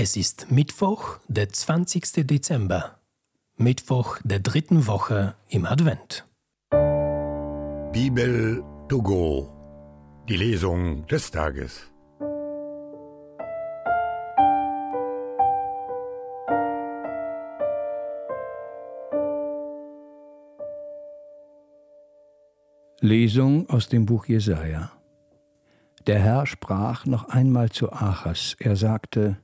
Es ist Mittwoch, der 20. Dezember, Mittwoch der dritten Woche im Advent. Bibel to go, die Lesung des Tages. Lesung aus dem Buch Jesaja. Der Herr sprach noch einmal zu Achas. Er sagte: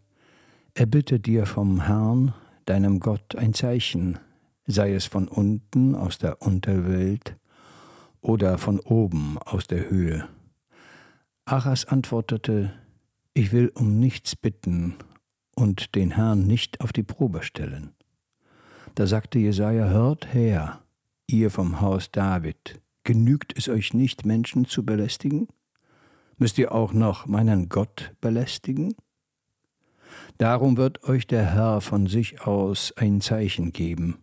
Erbitte dir vom Herrn, deinem Gott, ein Zeichen, sei es von unten aus der Unterwelt oder von oben aus der Höhe. Achas antwortete: Ich will um nichts bitten und den Herrn nicht auf die Probe stellen. Da sagte Jesaja: Hört her, ihr vom Haus David, genügt es euch nicht, Menschen zu belästigen? müsst ihr auch noch meinen Gott belästigen? Darum wird euch der Herr von sich aus ein Zeichen geben.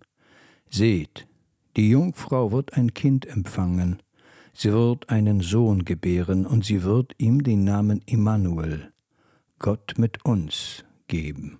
Seht, die Jungfrau wird ein Kind empfangen, sie wird einen Sohn gebären, und sie wird ihm den Namen Immanuel, Gott mit uns, geben.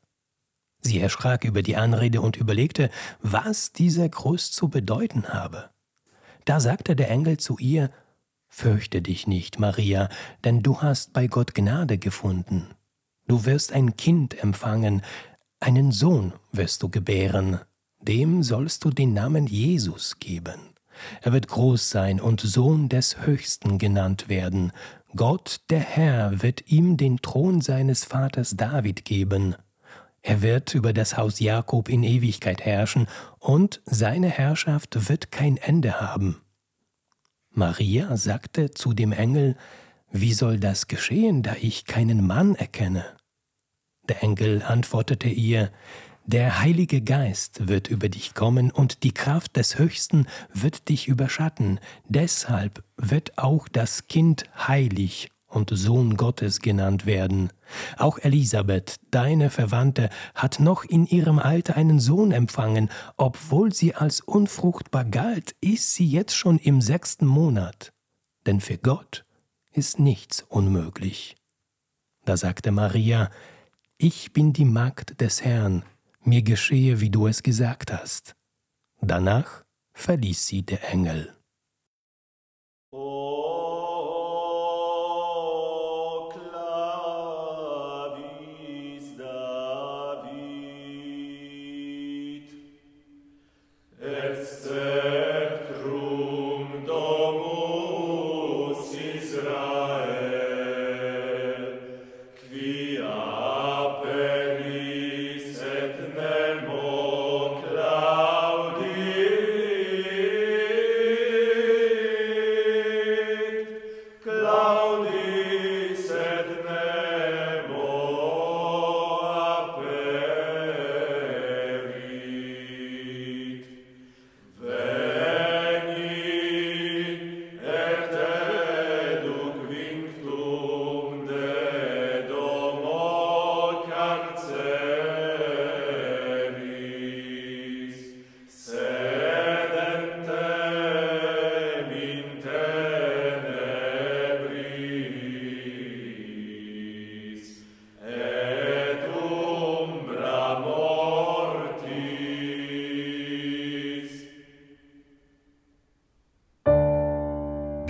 Sie erschrak über die Anrede und überlegte, was dieser Gruß zu bedeuten habe. Da sagte der Engel zu ihr, Fürchte dich nicht, Maria, denn du hast bei Gott Gnade gefunden. Du wirst ein Kind empfangen, einen Sohn wirst du gebären, dem sollst du den Namen Jesus geben. Er wird groß sein und Sohn des Höchsten genannt werden. Gott, der Herr, wird ihm den Thron seines Vaters David geben, er wird über das Haus Jakob in Ewigkeit herrschen, und seine Herrschaft wird kein Ende haben. Maria sagte zu dem Engel, Wie soll das geschehen, da ich keinen Mann erkenne? Der Engel antwortete ihr, Der Heilige Geist wird über dich kommen, und die Kraft des Höchsten wird dich überschatten, deshalb wird auch das Kind heilig und Sohn Gottes genannt werden. Auch Elisabeth, deine Verwandte, hat noch in ihrem Alter einen Sohn empfangen. Obwohl sie als unfruchtbar galt, ist sie jetzt schon im sechsten Monat. Denn für Gott ist nichts unmöglich. Da sagte Maria, Ich bin die Magd des Herrn, mir geschehe, wie du es gesagt hast. Danach verließ sie der Engel.